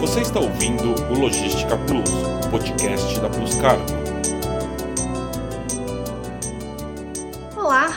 Você está ouvindo o Logística Plus, podcast da Plus Cargo. Olá,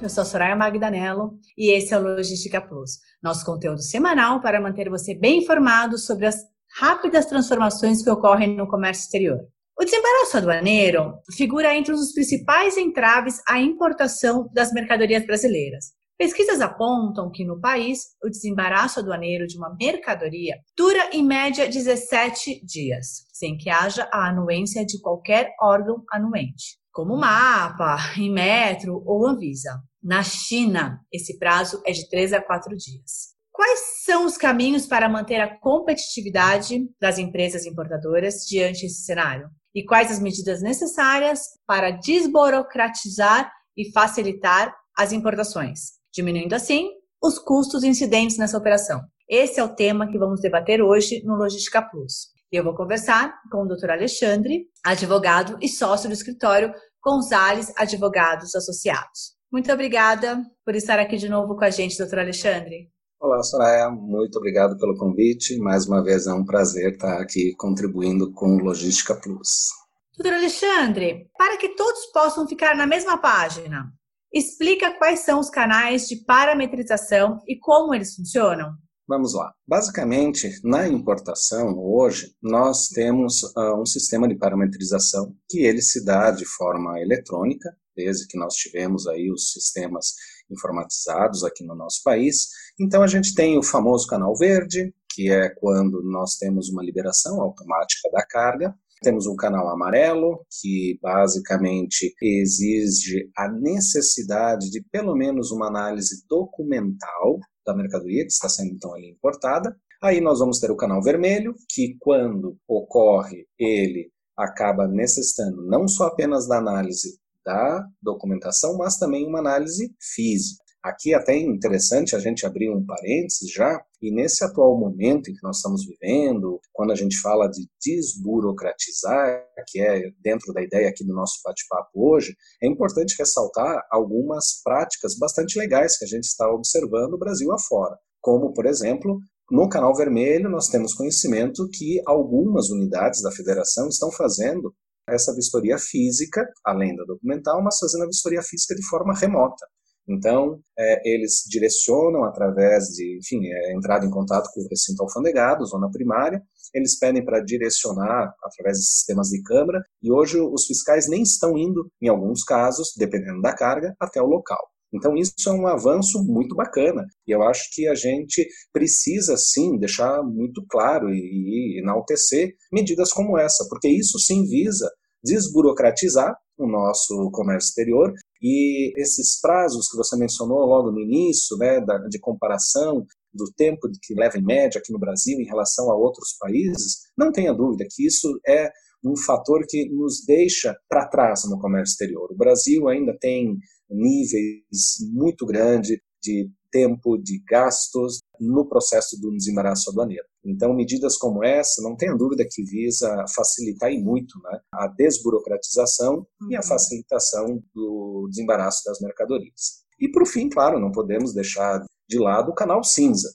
eu sou a Soraya Magdanello e esse é o Logística Plus, nosso conteúdo semanal para manter você bem informado sobre as rápidas transformações que ocorrem no comércio exterior. O desembaraço aduaneiro figura entre os principais entraves à importação das mercadorias brasileiras. Pesquisas apontam que no país, o desembaraço aduaneiro de uma mercadoria dura em média 17 dias, sem que haja a anuência de qualquer órgão anuente, como MAPA, Inmetro ou Anvisa. Na China, esse prazo é de 3 a 4 dias. Quais são os caminhos para manter a competitividade das empresas importadoras diante desse cenário? E quais as medidas necessárias para desburocratizar e facilitar as importações? Diminuindo assim os custos incidentes nessa operação. Esse é o tema que vamos debater hoje no Logística Plus. E eu vou conversar com o Dr. Alexandre, advogado e sócio do escritório Gonzales Advogados Associados. Muito obrigada por estar aqui de novo com a gente, doutor Alexandre. Olá, Soraya. Muito obrigado pelo convite. Mais uma vez é um prazer estar aqui contribuindo com o Logística Plus. Doutor Alexandre, para que todos possam ficar na mesma página, Explica quais são os canais de parametrização e como eles funcionam. Vamos lá. Basicamente, na importação, hoje, nós temos uh, um sistema de parametrização que ele se dá de forma eletrônica, desde que nós tivemos aí os sistemas informatizados aqui no nosso país. Então, a gente tem o famoso canal verde, que é quando nós temos uma liberação automática da carga. Temos um canal amarelo, que basicamente exige a necessidade de pelo menos uma análise documental da mercadoria que está sendo então ali importada. Aí nós vamos ter o canal vermelho, que quando ocorre ele acaba necessitando não só apenas da análise da documentação, mas também uma análise física. Aqui até é interessante a gente abrir um parênteses já, e nesse atual momento em que nós estamos vivendo, quando a gente fala de desburocratizar, que é dentro da ideia aqui do nosso bate-papo hoje, é importante ressaltar algumas práticas bastante legais que a gente está observando no Brasil afora. Como, por exemplo, no Canal Vermelho, nós temos conhecimento que algumas unidades da federação estão fazendo essa vistoria física, além da documental, mas fazendo a vistoria física de forma remota. Então, é, eles direcionam através de, enfim, é, entrada em contato com o recinto alfandegado, zona primária, eles pedem para direcionar através de sistemas de câmara, e hoje os fiscais nem estão indo, em alguns casos, dependendo da carga, até o local. Então, isso é um avanço muito bacana. E eu acho que a gente precisa, sim, deixar muito claro e, e enaltecer medidas como essa, porque isso sim visa desburocratizar o nosso comércio exterior e esses prazos que você mencionou logo no início, né, da, de comparação do tempo que leva em média aqui no Brasil em relação a outros países, não tenha dúvida que isso é um fator que nos deixa para trás no comércio exterior. O Brasil ainda tem níveis muito grandes de tempo, de gastos no processo do desembaraço aduaneiro. Então, medidas como essa, não tenha dúvida que visa facilitar e muito né, a desburocratização uhum. e a uhum. facilitação do desembaraço das mercadorias. E, por fim, claro, não podemos deixar de lado o canal cinza,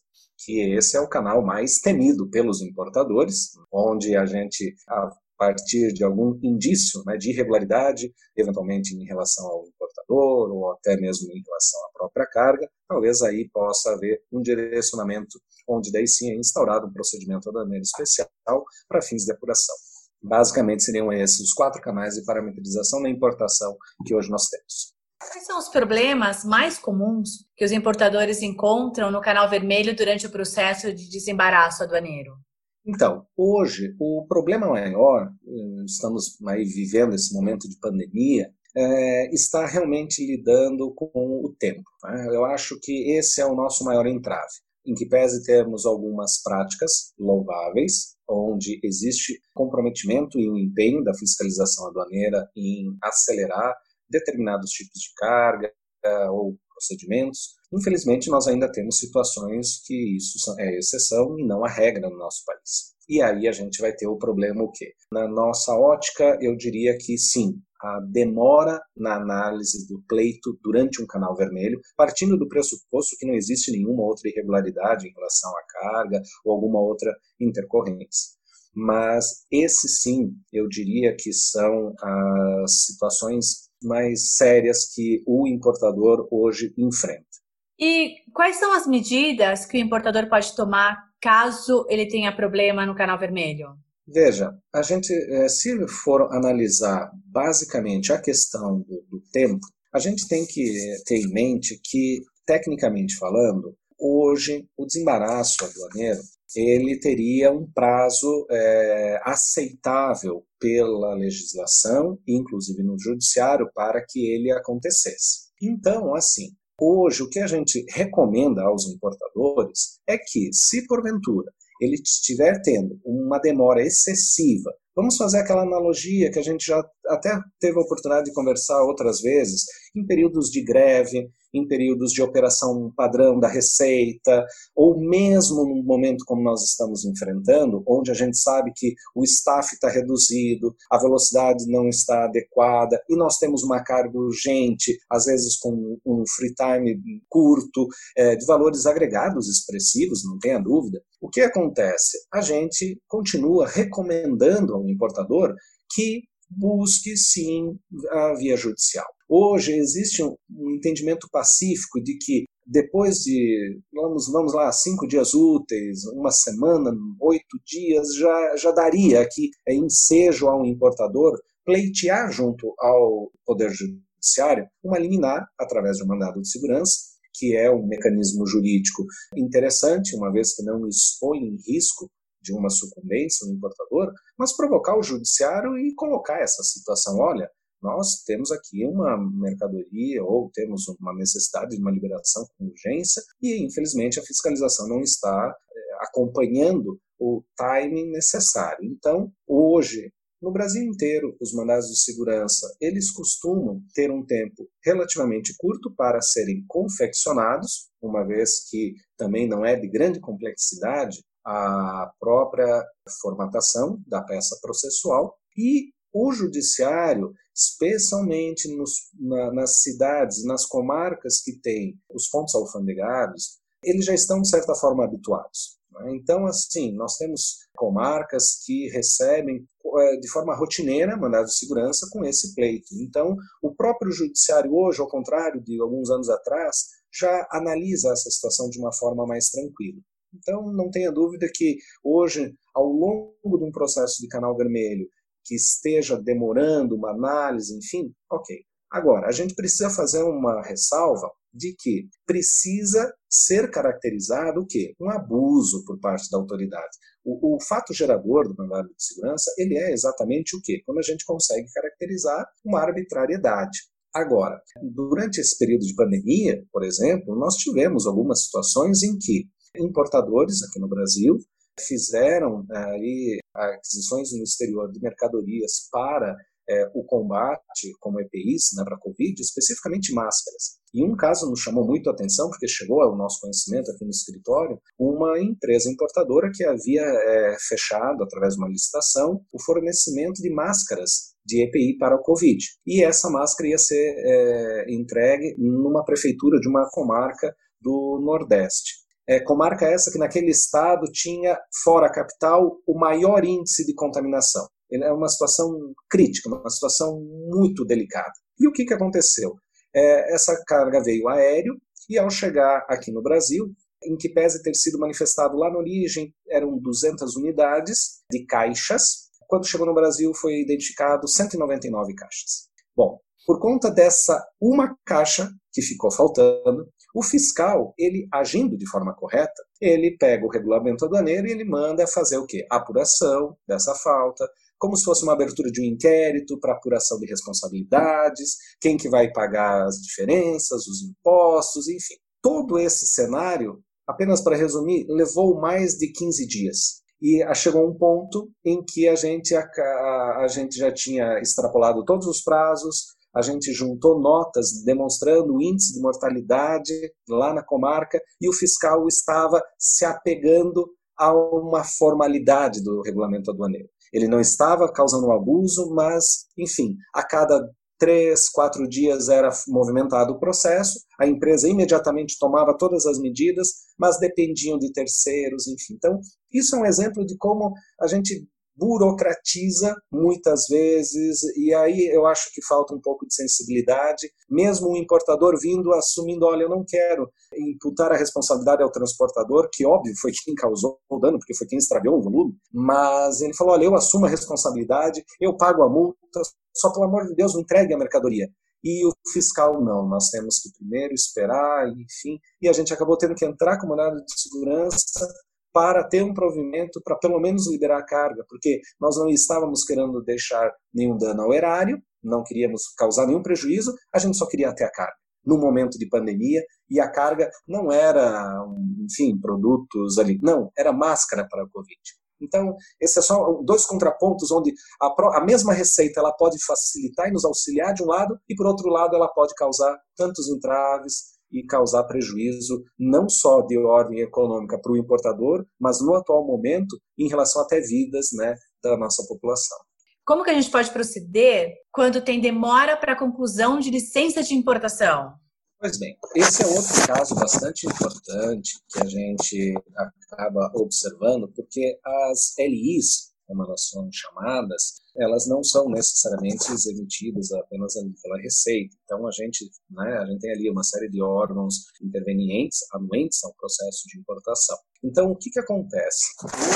que esse é o canal mais temido pelos importadores, onde a gente, partir de algum indício né, de irregularidade, eventualmente em relação ao importador ou até mesmo em relação à própria carga, talvez aí possa haver um direcionamento onde daí sim é instaurado um procedimento aduaneiro especial para fins de apuração. Basicamente seriam esses os quatro canais de parametrização na importação que hoje nós temos. Quais são os problemas mais comuns que os importadores encontram no canal vermelho durante o processo de desembaraço aduaneiro? Então, hoje, o problema maior, eh, estamos aí vivendo esse momento de pandemia, é, está realmente lidando com o tempo. Né? Eu acho que esse é o nosso maior entrave, em que pese termos algumas práticas louváveis, onde existe comprometimento e um empenho da fiscalização aduaneira em acelerar determinados tipos de carga ou procedimentos. Infelizmente, nós ainda temos situações que isso é exceção e não a regra no nosso país. E aí a gente vai ter o problema o quê? Na nossa ótica, eu diria que sim, a demora na análise do pleito durante um canal vermelho, partindo do pressuposto que não existe nenhuma outra irregularidade em relação à carga ou alguma outra intercorrência. Mas esse sim, eu diria que são as situações mais sérias que o importador hoje enfrenta. E quais são as medidas que o importador pode tomar caso ele tenha problema no canal vermelho? Veja, a gente, eh, se for analisar basicamente a questão do, do tempo, a gente tem que ter em mente que, tecnicamente falando, hoje o desembaraço aduaneiro ele teria um prazo é, aceitável pela legislação, inclusive no judiciário, para que ele acontecesse. Então, assim, hoje o que a gente recomenda aos importadores é que, se porventura ele estiver tendo uma demora excessiva, vamos fazer aquela analogia que a gente já até teve a oportunidade de conversar outras vezes, em períodos de greve, em períodos de operação padrão da receita, ou mesmo num momento como nós estamos enfrentando, onde a gente sabe que o staff está reduzido, a velocidade não está adequada e nós temos uma carga urgente, às vezes com um free time curto, é, de valores agregados expressivos, não tenha dúvida. O que acontece? A gente continua recomendando ao importador que busque sim a via judicial. Hoje existe um, entendimento pacífico de que depois de, vamos, vamos lá, cinco dias úteis, uma semana, oito dias, já, já daria que é ensejo ao importador pleitear junto ao Poder Judiciário uma liminar através de um mandado de segurança, que é um mecanismo jurídico interessante, uma vez que não expõe em risco de uma sucumbência, um importador, mas provocar o judiciário e colocar essa situação, olha, nós temos aqui uma mercadoria ou temos uma necessidade de uma liberação com urgência e, infelizmente, a fiscalização não está eh, acompanhando o timing necessário. Então, hoje, no Brasil inteiro, os mandados de segurança, eles costumam ter um tempo relativamente curto para serem confeccionados, uma vez que também não é de grande complexidade a própria formatação da peça processual e o judiciário, especialmente nos, na, nas cidades, nas comarcas que têm os pontos alfandegados, eles já estão, de certa forma, habituados. Né? Então, assim, nós temos comarcas que recebem é, de forma rotineira mandados de segurança com esse pleito. Então, o próprio judiciário hoje, ao contrário de alguns anos atrás, já analisa essa situação de uma forma mais tranquila. Então, não tenha dúvida que hoje, ao longo de um processo de canal vermelho, que esteja demorando uma análise, enfim, ok. Agora, a gente precisa fazer uma ressalva de que precisa ser caracterizado o quê? Um abuso por parte da autoridade. O, o, fato gerador do mandado de segurança, ele é exatamente o quê? Quando a gente consegue caracterizar uma arbitrariedade. Agora, durante esse período de pandemia, por exemplo, nós tivemos algumas situações em que importadores aqui no Brasil fizeram eh, aí aquisições no exterior de mercadorias para é, o combate como EPIs né, para a Covid, especificamente máscaras. E um caso nos chamou muito a atenção, porque chegou ao nosso conhecimento aqui no escritório, uma empresa importadora que havia é, fechado, através de uma licitação, o fornecimento de máscaras de EPI para o Covid. E essa máscara ia ser é, entregue numa prefeitura de uma comarca do Nordeste. É, comarca essa que naquele estado tinha, fora a capital, o maior índice de contaminação. É uma situação crítica, uma situação muito delicada. E o que, que aconteceu? É, essa carga veio aéreo e ao chegar aqui no Brasil, em que pese ter sido manifestado lá na origem, eram 200 unidades de caixas. Quando chegou no Brasil, foi identificado 199 caixas. Bom, por conta dessa uma caixa que ficou faltando, o fiscal, ele agindo de forma correta, ele pega o regulamento aduaneiro e ele manda fazer o quê? Apuração dessa falta, como se fosse uma abertura de um inquérito para apuração de responsabilidades, quem que vai pagar as diferenças, os impostos, enfim. Todo esse cenário, apenas para resumir, levou mais de 15 dias. E chegou um ponto em que a gente, a, a gente já tinha extrapolado todos os prazos, a gente juntou notas demonstrando o índice de mortalidade lá na comarca e o fiscal estava se apegando a uma formalidade do regulamento aduaneiro. Ele não estava causando um abuso, mas, enfim, a cada três, quatro dias era movimentado o processo, a empresa imediatamente tomava todas as medidas, mas dependiam de terceiros, enfim. Então, isso é um exemplo de como a gente burocratiza muitas vezes, e aí eu acho que falta um pouco de sensibilidade, mesmo o importador vindo assumindo, olha, eu não quero imputar a responsabilidade ao transportador, que óbvio foi quem causou o dano, porque foi quem extraviou o volume, mas ele falou, olha, eu assumo a responsabilidade, eu pago a multa, só pelo amor de Deus, me entregue a mercadoria. E o fiscal não, nós temos que primeiro esperar, enfim, e a gente acabou tendo que entrar com mandado de segurança para ter um provimento para pelo menos liberar a carga, porque nós não estávamos querendo deixar nenhum dano ao erário, não queríamos causar nenhum prejuízo, a gente só queria ter a carga. No momento de pandemia, e a carga não era, enfim, produtos ali, não, era máscara para a Covid. Então, esses é só dois contrapontos onde a, a, mesma receita ela pode facilitar e nos auxiliar de um lado, e por outro lado ela pode causar tantos entraves, e causar prejuízo não só de ordem econômica para o importador, mas no atual momento em relação até vidas né, da nossa população. Como que a gente pode proceder quando tem demora para a conclusão de licença de importação? Pois bem, esse é outro caso bastante importante que a gente acaba observando, porque as LIs, como elas são chamadas, elas não são necessariamente emitidas apenas ali pela Receita. Então a gente, né, a gente tem ali uma série de órgãos intervenientes, anuentes ao processo de importação. Então o que, que acontece?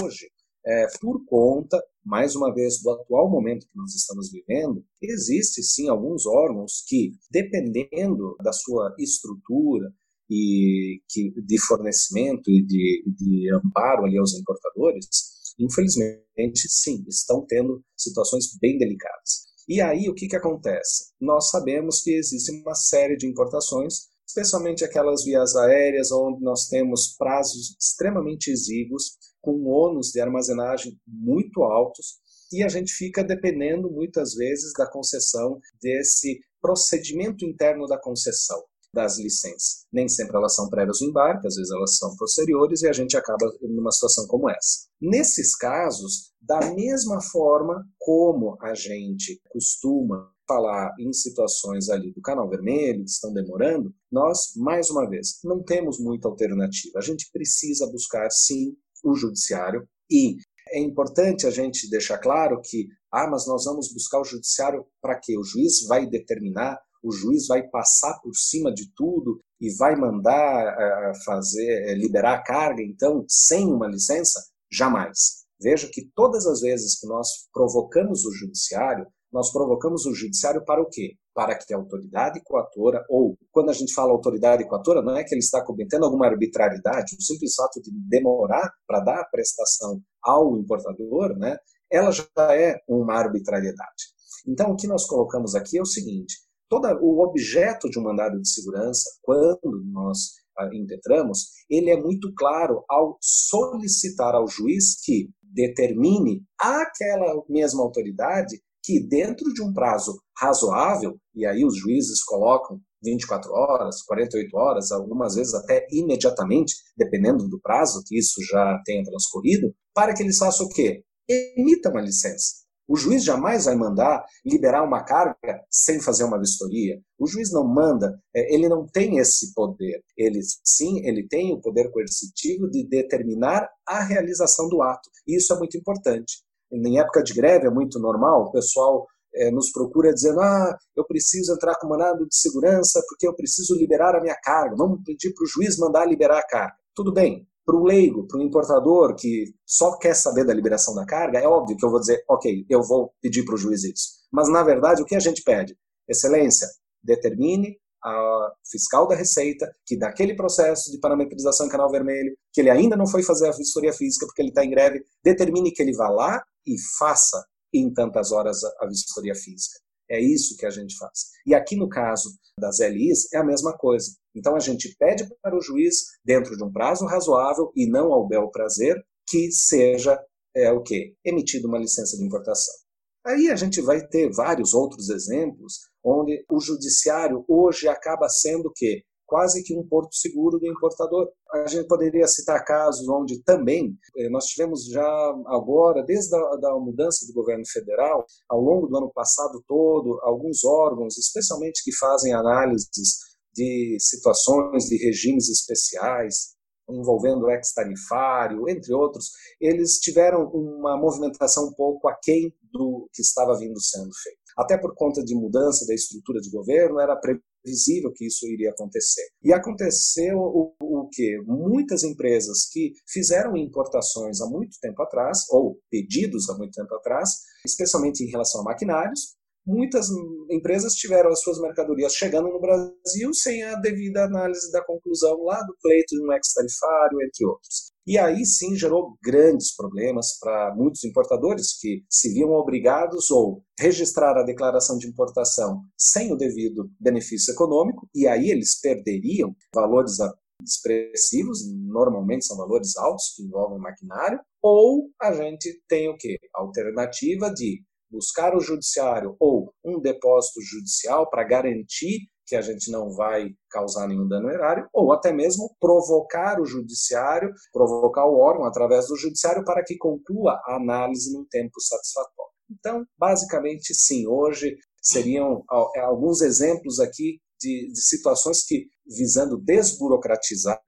Hoje, é, por conta, mais uma vez, do atual momento que nós estamos vivendo, existe sim alguns órgãos que, dependendo da sua estrutura, e que de fornecimento e de, de amparo ali aos importadores, infelizmente, sim, estão tendo situações bem delicadas. E aí, o que, que acontece? Nós sabemos que existe uma série de importações, especialmente aquelas vias aéreas, onde nós temos prazos extremamente exíguos, com ônus de armazenagem muito altos, e a gente fica dependendo muitas vezes da concessão desse procedimento interno da concessão das licenças. Nem sempre elas são prévias ao embarque, às vezes elas são posteriores e a gente acaba numa situação como essa. Nesses casos, da mesma forma como a gente costuma falar em situações ali do canal vermelho, que estão demorando, nós, mais uma vez, não temos muita alternativa. A gente precisa buscar, sim, o judiciário e é importante a gente deixar claro que, ah, mas nós vamos buscar o judiciário para quê? O juiz vai determinar o juiz vai passar por cima de tudo e vai mandar uh, fazer, uh, liberar a carga, então, sem uma licença? Jamais. Veja que todas as vezes que nós provocamos o judiciário, nós provocamos o judiciário para o quê? Para que a autoridade coatora, ou quando a gente fala autoridade coatora, não é que ele está cometendo alguma arbitrariedade, o simples fato de demorar para dar a prestação ao importador, né, ela já é uma arbitrariedade. Então, o que nós colocamos aqui é o seguinte: todo o objeto de um mandado de segurança, quando nós impetramos, ele é muito claro ao solicitar ao juiz que determine aquela mesma autoridade que dentro de um prazo razoável, e aí os juízes colocam 24 horas, 48 horas, algumas vezes até imediatamente, dependendo do prazo que isso já tenha transcorrido, para que eles façam o quê? Emita uma licença. O juiz jamais vai mandar liberar uma carga sem fazer uma vistoria. O juiz não manda, é, ele não tem esse poder. Ele sim, ele tem o poder coercitivo de determinar a realização do ato. E isso é muito importante. Em época de greve é muito normal, o pessoal é, nos procura dizendo: ah, eu preciso entrar com mandado de segurança porque eu preciso liberar a minha carga. Vamos pedir para o juiz mandar liberar a carga. Tudo bem, para o leigo, para o importador que só quer saber da liberação da carga, é óbvio que eu vou dizer, ok, eu vou pedir para o juiz isso. Mas, na verdade, o que a gente pede? Excelência, determine a fiscal da Receita que daquele processo de parametrização em canal vermelho, que ele ainda não foi fazer a vistoria física porque ele está em greve, determine que ele vá lá e faça em tantas horas a vistoria física. É isso que a gente faz. E aqui no caso das LIs é a mesma coisa. Então a gente pede para o juiz, dentro de um prazo razoável e não ao bel prazer, que seja é, o quê? Emitida uma licença de importação. Aí a gente vai ter vários outros exemplos onde o judiciário hoje acaba sendo o quê? Quase que um porto seguro do importador. A gente poderia citar casos onde também eh, nós tivemos já agora, desde a da mudança do governo federal, ao longo do ano passado todo, alguns órgãos, especialmente que fazem análises de situações de regimes especiais, envolvendo o ex-tarifário, entre outros, eles tiveram uma movimentação um pouco aquém do que estava vindo sendo feito. Até por conta de mudança da estrutura de governo, era previsível que isso iria acontecer. E aconteceu o, o que? Muitas empresas que fizeram importações há muito tempo atrás, ou pedidos há muito tempo atrás, especialmente em relação a maquinários, muitas empresas tiveram as suas mercadorias chegando no Brasil sem a devida análise da conclusão lá do pleito de um ex-tarifário, entre outros. E aí sim gerou grandes problemas para muitos importadores que se viam obrigados ou registrar a declaração de importação sem o devido benefício econômico, e aí eles perderiam valores expressivos, normalmente são valores altos que envolvem maquinário, ou a gente tem o que? Alternativa de buscar o judiciário ou um depósito judicial para garantir que a gente não vai causar nenhum dano erário, ou até mesmo provocar o judiciário, provocar o órgão através do judiciário para que conclua a análise num tempo satisfatório. Então, basicamente, sim, hoje seriam alguns exemplos aqui de, de situações que, visando desburocratizar,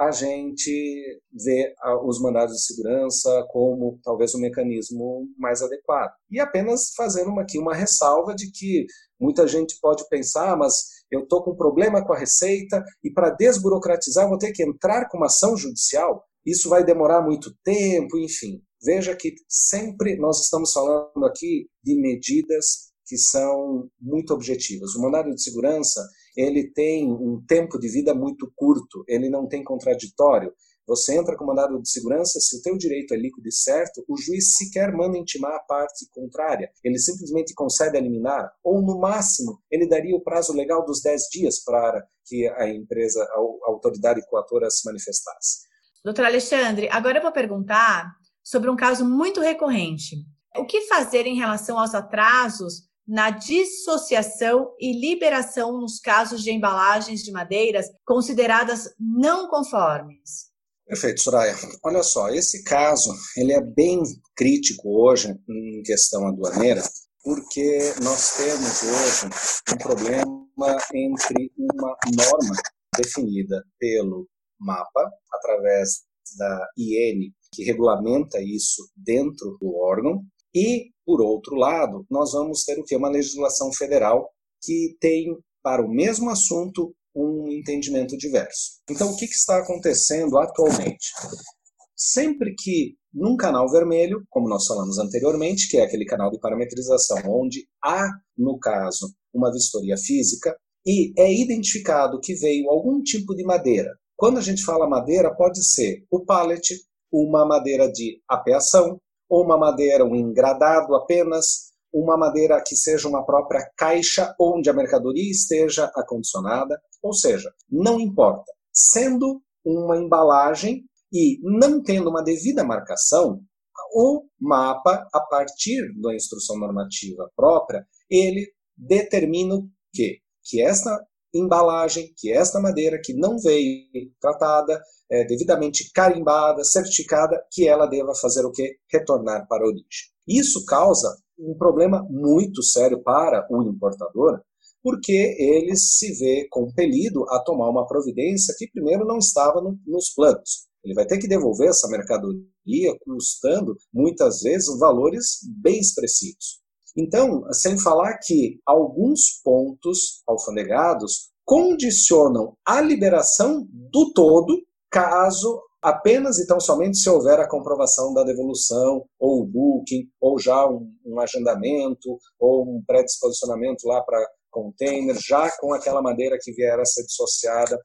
a gente vê os mandados de segurança como talvez um mecanismo mais adequado. E apenas fazendo aqui uma ressalva de que muita gente pode pensar, ah, mas eu estou com problema com a Receita e para desburocratizar vou ter que entrar com uma ação judicial. Isso vai demorar muito tempo, enfim. Veja que sempre nós estamos falando aqui de medidas que são muito objetivas. O mandado de segurança ele tem um tempo de vida muito curto, ele não tem contraditório. Você entra com mandado de segurança, se o teu direito é líquido e certo, o juiz sequer manda intimar a parte contrária. Ele simplesmente concede a liminar, ou no máximo, ele daria o prazo legal dos 10 dias para que a empresa, a autoridade coatora se manifestasse. Doutor Alexandre, agora eu vou perguntar sobre um caso muito recorrente. O que fazer em relação aos atrasos na dissociação e liberação nos casos de embalagens de madeiras consideradas não conformes. Perfeito, Soraya. Olha só, esse caso ele é bem crítico hoje em questão aduaneira, porque nós temos hoje um problema entre uma norma definida pelo MAPA, através da IN, que regulamenta isso dentro do órgão, e, por outro lado, nós vamos ter o que? Uma legislação federal que tem, para o mesmo assunto, um entendimento diverso. Então, o que, que está acontecendo atualmente? Sempre que num canal vermelho, como nós falamos anteriormente, que é aquele canal de parametrização onde há, no caso, uma vistoria física, e é identificado que veio algum tipo de madeira. Quando a gente fala madeira, pode ser o pallet, uma madeira de apeação, ou uma madeira, um engradado apenas, uma madeira que seja uma própria caixa onde a mercadoria esteja acondicionada, ou seja, não importa. Sendo uma embalagem e não tendo uma devida marcação, o mapa, a partir da instrução normativa própria, ele determina o quê? Que esta embalagem, que esta madeira que não veio tratada, é, devidamente carimbada, certificada, que ela deva fazer o quê? Retornar para a origem. Isso causa um problema muito sério para o importador, porque ele se vê compelido a tomar uma providência que primeiro não estava no, nos planos. Ele vai ter que devolver essa mercadoria custando muitas vezes valores bem expressivos. Então, sem falar que alguns pontos alfandegados condicionam a liberação do todo caso apenas e tão somente se houver a comprovação da devolução, ou o booking, ou já um, um agendamento, ou um predisposicionamento lá para container, já com aquela madeira que vier a ser dissociada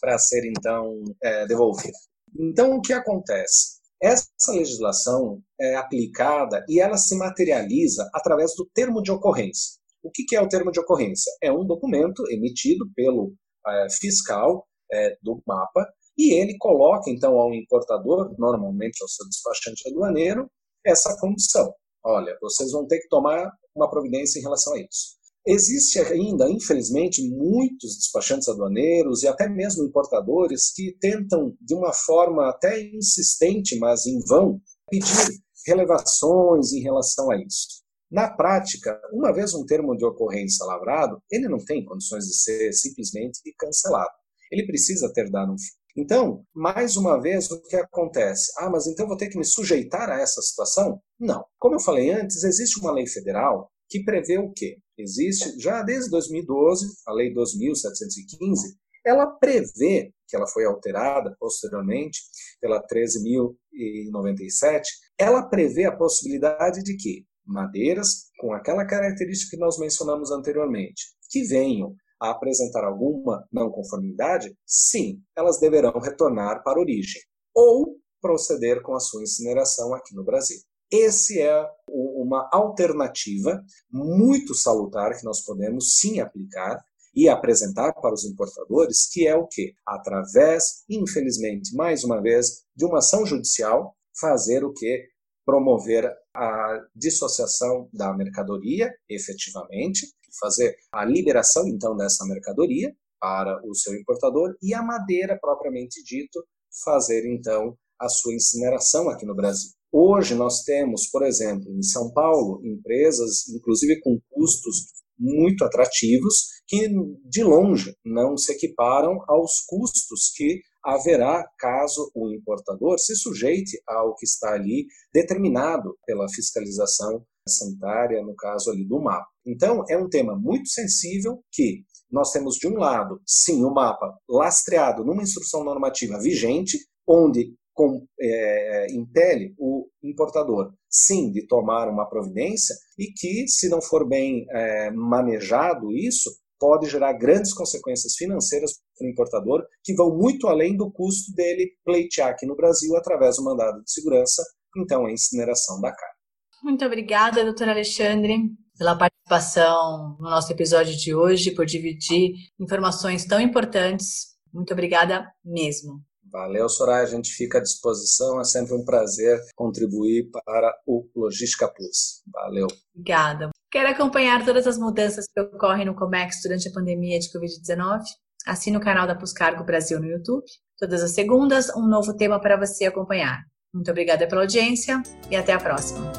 para ser então é, devolvida. Então, o que acontece? Essa legislação é aplicada e ela se materializa através do termo de ocorrência. O que é o termo de ocorrência? É um documento emitido pelo é, fiscal é, do mapa e ele coloca, então, ao importador, normalmente ao seu despachante aduaneiro, essa condição. Olha, vocês vão ter que tomar uma providência em relação a isso. Existe ainda, infelizmente, muitos despachantes aduaneiros e até mesmo importadores que tentam, de uma forma até insistente, mas em vão, pedir relevações em relação a isso. Na prática, uma vez um termo de ocorrência lavrado, ele não tem condições de ser simplesmente cancelado. Ele precisa ter dado um fim. Então, mais uma vez, o que acontece? Ah, mas então vou ter que me sujeitar a essa situação? Não. Como eu falei antes, existe uma lei federal que prevê o quê? Existe, já desde 2012, a Lei 2.715, ela prevê, que ela foi alterada posteriormente pela 13.097, ela prevê a possibilidade de que madeiras com aquela característica que nós mencionamos anteriormente, que venham a apresentar alguma não conformidade, sim, elas deverão retornar para a origem ou proceder com a sua incineração aqui no Brasil. Esse é uma alternativa muito salutar que nós podemos sim aplicar e apresentar para os importadores, que é o que? Através, infelizmente, mais uma vez, de uma ação judicial, fazer o que? Promover a dissociação da mercadoria, efetivamente, fazer a liberação, então, dessa mercadoria para o seu importador e a madeira, propriamente dito, fazer, então, a sua incineração aqui no Brasil. Hoje nós temos, por exemplo, em São Paulo, empresas, inclusive com custos muito atrativos, que de longe não se equiparam aos custos que haverá caso o importador se sujeite ao que está ali determinado pela fiscalização sanitária, no caso ali do mapa. Então, é um tema muito sensível que nós temos, de um lado, sim, o mapa lastreado numa instrução normativa vigente, onde com, é, impele o importador, sim, de tomar uma providência e que, se não for bem é, manejado isso, pode gerar grandes consequências financeiras para o importador, que vão muito além do custo dele pleitear aqui no Brasil através do mandado de segurança, então a incineração da carne. Muito obrigada, doutor Alexandre, pela participação no nosso episódio de hoje, por dividir informações tão importantes. Muito obrigada mesmo. Valeu, Soraya. A gente fica à disposição. É sempre um prazer contribuir para o Logística Plus. Valeu. Obrigada. Quer acompanhar todas as mudanças que ocorrem no Comex durante a pandemia de Covid-19? Assine o canal da Puscargo Brasil no YouTube. Todas as segundas, um novo tema para você acompanhar. Muito obrigada pela audiência e até a próxima.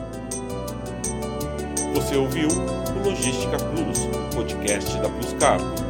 Você ouviu o Logística Plus, podcast da Pluscargo.